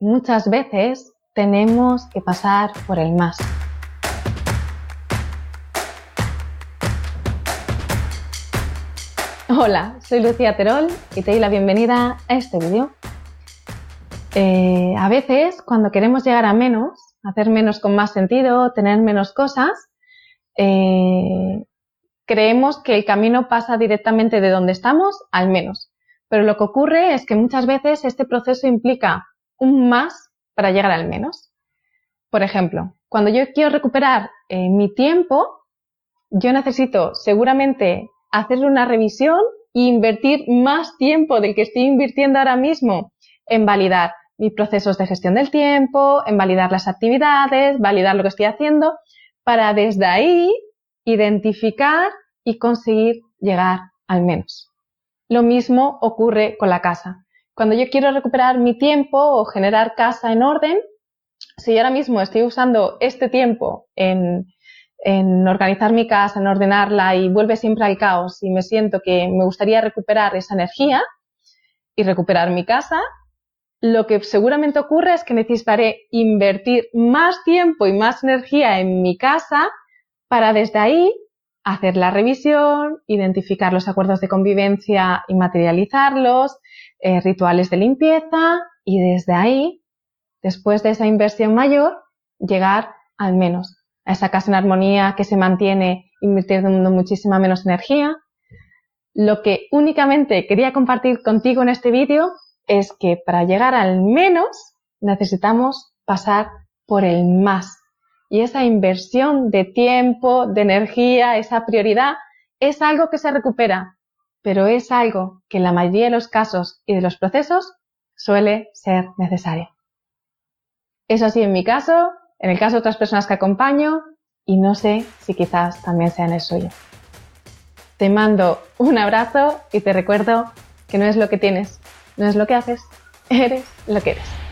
muchas veces tenemos que pasar por el más. Hola, soy Lucía Terol y te doy la bienvenida a este vídeo. Eh, a veces, cuando queremos llegar a menos, hacer menos con más sentido, tener menos cosas, eh, creemos que el camino pasa directamente de donde estamos al menos. Pero lo que ocurre es que muchas veces este proceso implica un más para llegar al menos. Por ejemplo, cuando yo quiero recuperar eh, mi tiempo, yo necesito seguramente hacer una revisión e invertir más tiempo del que estoy invirtiendo ahora mismo en validar mis procesos de gestión del tiempo, en validar las actividades, validar lo que estoy haciendo, para desde ahí identificar y conseguir llegar al menos. Lo mismo ocurre con la casa. Cuando yo quiero recuperar mi tiempo o generar casa en orden, si yo ahora mismo estoy usando este tiempo en, organizar mi casa, en ordenarla y vuelve siempre al caos y me siento que me gustaría recuperar esa energía y recuperar mi casa, lo que seguramente ocurre es que necesitaré invertir más tiempo y más energía en mi casa para desde ahí hacer la revisión, identificar los acuerdos de convivencia y materializarlos, eh, rituales de limpieza y desde ahí, después de esa inversión mayor, llegar al menos a esa casa en armonía que se mantiene invirtiendo muchísima menos energía. Lo que únicamente quería compartir contigo en este vídeo es que para llegar al menos necesitamos pasar por el más y esa inversión de tiempo, de energía, esa prioridad, es algo que se recupera, pero es algo que en la mayoría de los casos y de los procesos suele ser necesario. Eso así en mi caso, en el caso de otras personas que acompaño, y no sé si quizás también sea el suyo. Te mando un abrazo y te recuerdo que no es lo que tienes, no es lo que haces, eres lo que eres.